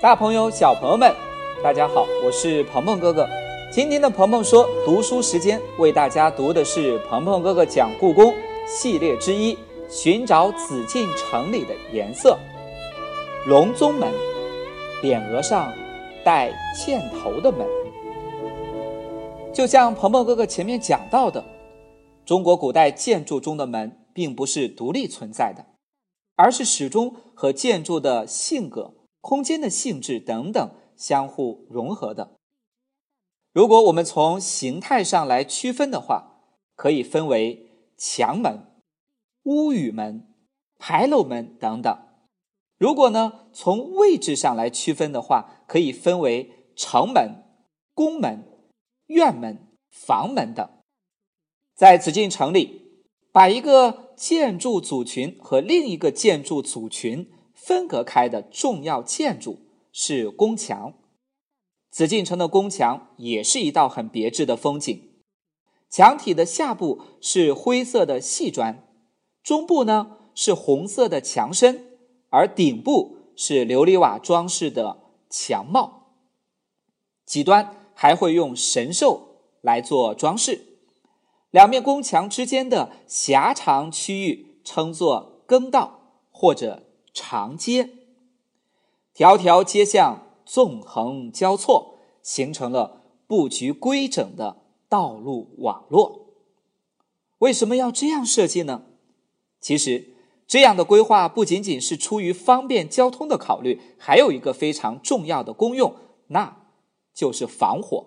大朋友、小朋友们，大家好，我是鹏鹏哥哥。今天的鹏鹏说读书时间，为大家读的是鹏鹏哥哥讲故宫系列之一《寻找紫禁城里的颜色》。隆宗门，匾额上带箭头的门。就像鹏鹏哥哥前面讲到的，中国古代建筑中的门并不是独立存在的，而是始终和建筑的性格。空间的性质等等相互融合的。如果我们从形态上来区分的话，可以分为墙门、屋宇门、牌楼门等等。如果呢从位置上来区分的话，可以分为城门、宫门、院门、房门等。在紫禁城里，把一个建筑组群和另一个建筑组群。分隔开的重要建筑是宫墙，紫禁城的宫墙也是一道很别致的风景。墙体的下部是灰色的细砖，中部呢是红色的墙身，而顶部是琉璃瓦装饰的墙帽。几端还会用神兽来做装饰。两面宫墙之间的狭长区域称作更道或者。长街，条条街巷纵横交错，形成了布局规整的道路网络。为什么要这样设计呢？其实，这样的规划不仅仅是出于方便交通的考虑，还有一个非常重要的功用，那就是防火，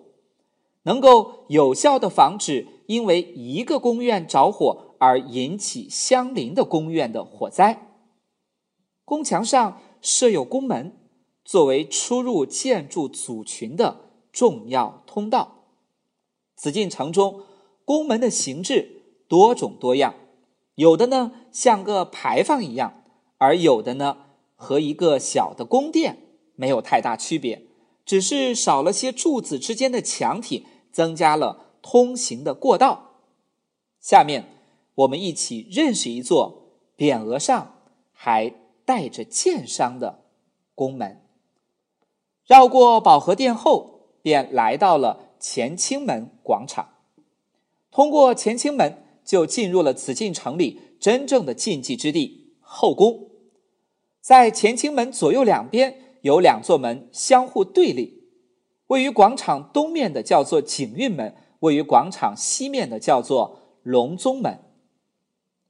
能够有效的防止因为一个宫院着火而引起相邻的宫院的火灾。宫墙上设有宫门，作为出入建筑组群的重要通道。紫禁城中宫门的形制多种多样，有的呢像个牌坊一样，而有的呢和一个小的宫殿没有太大区别，只是少了些柱子之间的墙体，增加了通行的过道。下面我们一起认识一座匾额上还。带着剑伤的宫门，绕过保和殿后，便来到了乾清门广场。通过乾清门，就进入了紫禁城里真正的禁忌之地——后宫。在乾清门左右两边有两座门相互对立，位于广场东面的叫做景运门，位于广场西面的叫做隆宗门。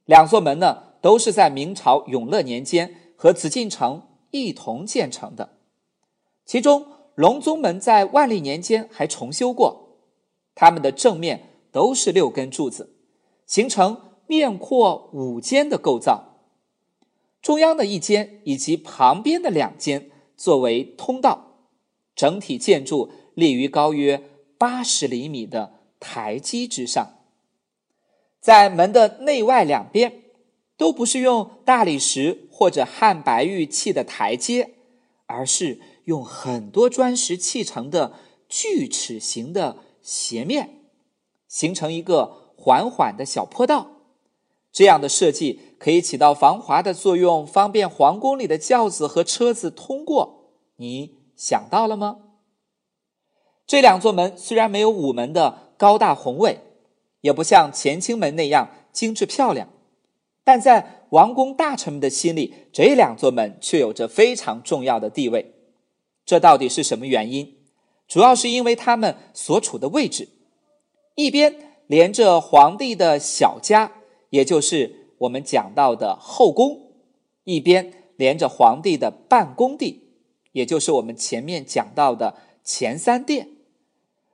两座门呢，都是在明朝永乐年间。和紫禁城一同建成的，其中隆宗门在万历年间还重修过，它们的正面都是六根柱子，形成面阔五间的构造，中央的一间以及旁边的两间作为通道，整体建筑立于高约八十厘米的台基之上，在门的内外两边。都不是用大理石或者汉白玉砌的台阶，而是用很多砖石砌成的锯齿形的斜面，形成一个缓缓的小坡道。这样的设计可以起到防滑的作用，方便皇宫里的轿子和车子通过。你想到了吗？这两座门虽然没有午门的高大宏伟，也不像乾清门那样精致漂亮。但在王公大臣们的心里，这两座门却有着非常重要的地位。这到底是什么原因？主要是因为他们所处的位置，一边连着皇帝的小家，也就是我们讲到的后宫；一边连着皇帝的办公地，也就是我们前面讲到的前三殿。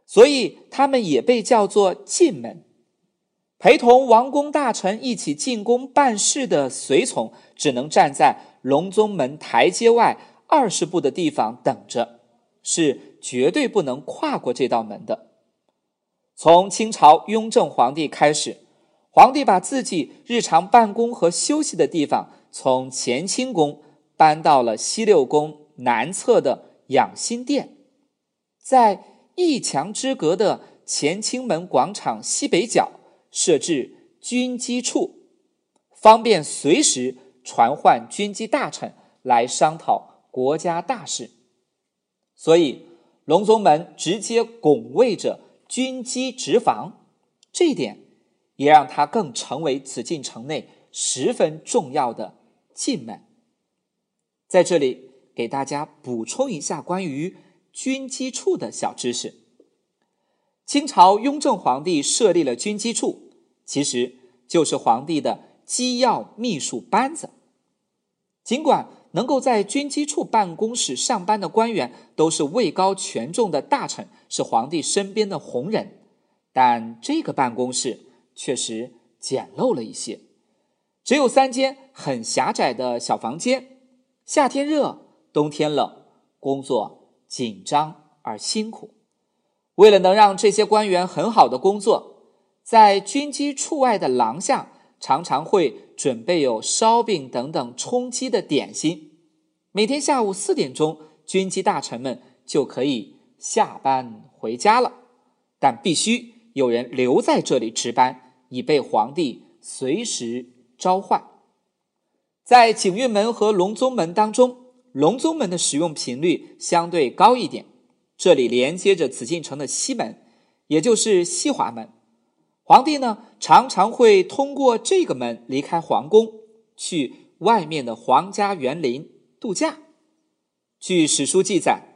所以，他们也被叫做进门。陪同王公大臣一起进宫办事的随从，只能站在隆宗门台阶外二十步的地方等着，是绝对不能跨过这道门的。从清朝雍正皇帝开始，皇帝把自己日常办公和休息的地方从乾清宫搬到了西六宫南侧的养心殿，在一墙之隔的乾清门广场西北角。设置军机处，方便随时传唤军机大臣来商讨国家大事。所以隆宗门直接拱卫着军机直房，这一点也让它更成为紫禁城内十分重要的进门。在这里给大家补充一下关于军机处的小知识：清朝雍正皇帝设立了军机处，其实就是皇帝的机要秘书班子。尽管能够在军机处办公室上班的官员都是位高权重的大臣，是皇帝身边的红人，但这个办公室确实简陋了一些，只有三间很狭窄的小房间，夏天热，冬天冷，工作紧张而辛苦。为了能让这些官员很好的工作，在军机处外的廊下。常常会准备有烧饼等等充饥的点心。每天下午四点钟，军机大臣们就可以下班回家了，但必须有人留在这里值班，以备皇帝随时召唤。在景运门和隆宗门当中，隆宗门的使用频率相对高一点，这里连接着紫禁城的西门，也就是西华门。皇帝呢，常常会通过这个门离开皇宫，去外面的皇家园林度假。据史书记载，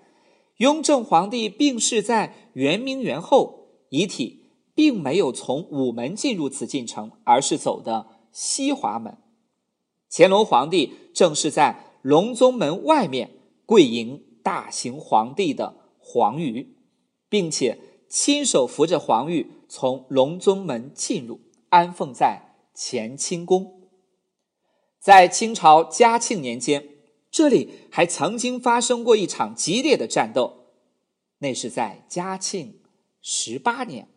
雍正皇帝病逝在圆明园后，遗体并没有从午门进入紫禁城，而是走的西华门。乾隆皇帝正是在隆宗门外面跪迎大行皇帝的黄鱼，并且亲手扶着黄玉。从隆宗门进入，安奉在乾清宫。在清朝嘉庆年间，这里还曾经发生过一场激烈的战斗。那是在嘉庆十八年，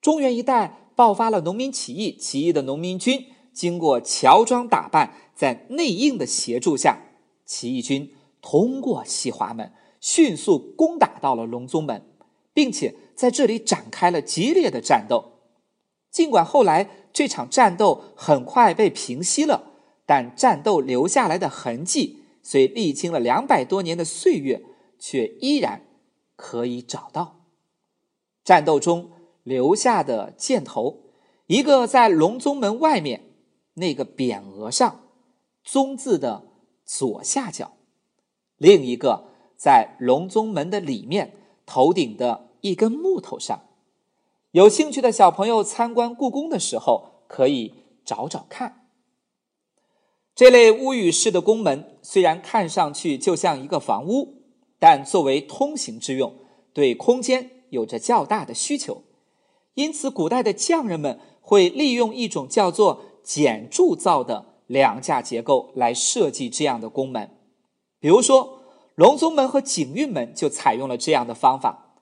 中原一带爆发了农民起义。起义的农民军经过乔装打扮，在内应的协助下，起义军通过西华门，迅速攻打到了隆宗门，并且。在这里展开了激烈的战斗，尽管后来这场战斗很快被平息了，但战斗留下来的痕迹，虽历经了两百多年的岁月，却依然可以找到。战斗中留下的箭头，一个在隆宗门外面那个匾额上“宗”字的左下角，另一个在隆宗门的里面头顶的。一根木头上，有兴趣的小朋友参观故宫的时候可以找找看。这类屋宇式的宫门虽然看上去就像一个房屋，但作为通行之用，对空间有着较大的需求。因此，古代的匠人们会利用一种叫做简铸造的梁架结构来设计这样的宫门。比如说，隆宗门和景运门就采用了这样的方法。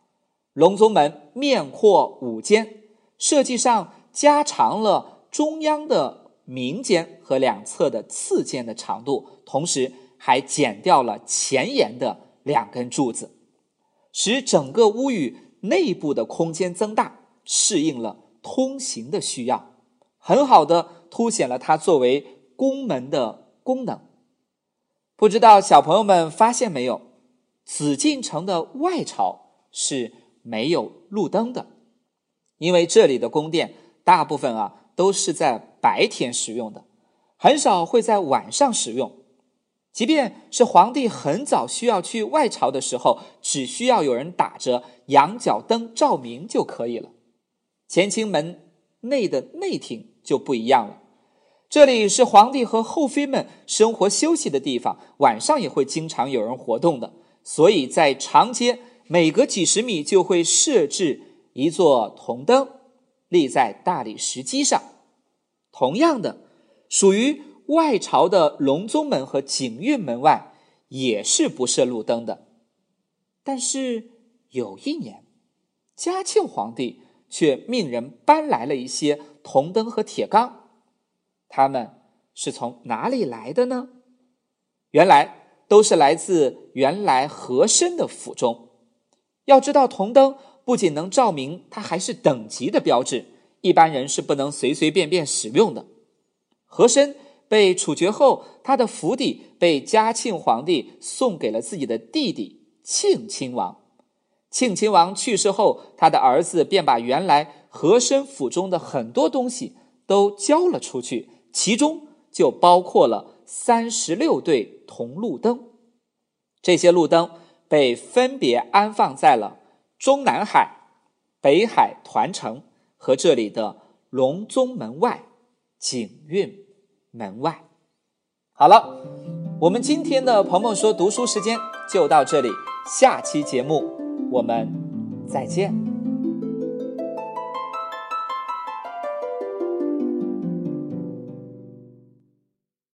隆宗门面阔五间，设计上加长了中央的明间和两侧的次间的长度，同时还剪掉了前沿的两根柱子，使整个屋宇内部的空间增大，适应了通行的需要，很好的凸显了它作为宫门的功能。不知道小朋友们发现没有，紫禁城的外朝是。没有路灯的，因为这里的宫殿大部分啊都是在白天使用的，很少会在晚上使用。即便是皇帝很早需要去外朝的时候，只需要有人打着羊角灯照明就可以了。乾清门内的内廷就不一样了，这里是皇帝和后妃们生活休息的地方，晚上也会经常有人活动的，所以在长街。每隔几十米就会设置一座铜灯，立在大理石基上。同样的，属于外朝的隆宗门和景运门外也是不设路灯的。但是有一年，嘉庆皇帝却命人搬来了一些铜灯和铁缸，他们是从哪里来的呢？原来都是来自原来和珅的府中。要知道，铜灯不仅能照明，它还是等级的标志，一般人是不能随随便便使用的。和珅被处决后，他的府邸被嘉庆皇帝送给了自己的弟弟庆亲王。庆亲王去世后，他的儿子便把原来和珅府中的很多东西都交了出去，其中就包括了三十六对铜路灯。这些路灯被分别安放在了中南海、北海团城和这里的隆宗门外、景运门外。好了，我们今天的鹏鹏说读书时间就到这里，下期节目我们再见。